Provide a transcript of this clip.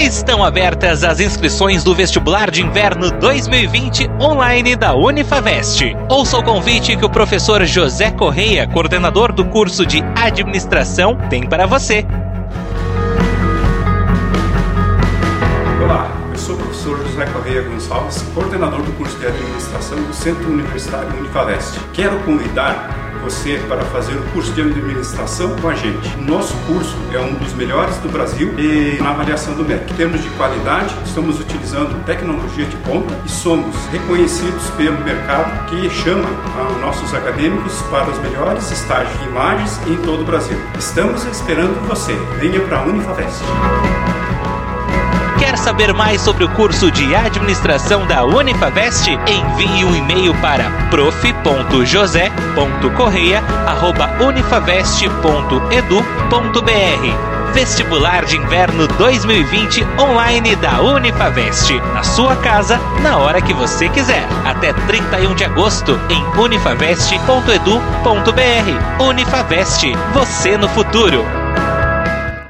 Estão abertas as inscrições do vestibular de inverno 2020 online da Unifavest. Ouça o convite que o professor José Correia, coordenador do curso de administração, tem para você. Olá, eu sou o professor José Correia Gonçalves, coordenador do curso de administração do Centro Universitário Unifavest. Quero convidar você para fazer o curso de administração com a gente. Nosso curso é um dos melhores do Brasil e na avaliação do MEC. Em termos de qualidade, estamos utilizando tecnologia de ponta e somos reconhecidos pelo mercado que chama nossos acadêmicos para os melhores estágios de imagens em todo o Brasil. Estamos esperando você. Venha para a Unifavest. Saber mais sobre o curso de administração da Unifavest? Envie um e-mail para prof.josé.correia@unifavest.edu.br. Vestibular de Inverno 2020 online da Unifavest. Na sua casa, na hora que você quiser. Até 31 de agosto em unifavest.edu.br. Unifavest, você no futuro.